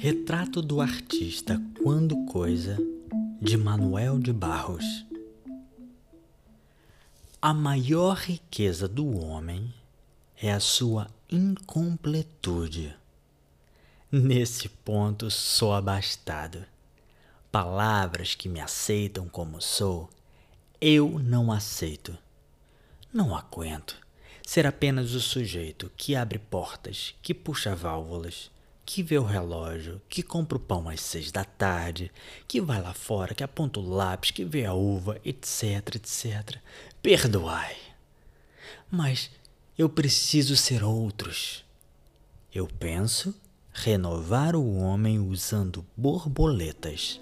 Retrato do artista Quando Coisa, de Manuel de Barros. A maior riqueza do homem é a sua incompletude. Nesse ponto sou abastado. Palavras que me aceitam como sou, eu não aceito. Não aguento ser apenas o sujeito que abre portas, que puxa válvulas, que vê o relógio, que compra o pão às seis da tarde, que vai lá fora, que aponta o lápis, que vê a uva, etc, etc. Perdoai. Mas eu preciso ser outros. Eu penso renovar o homem usando borboletas.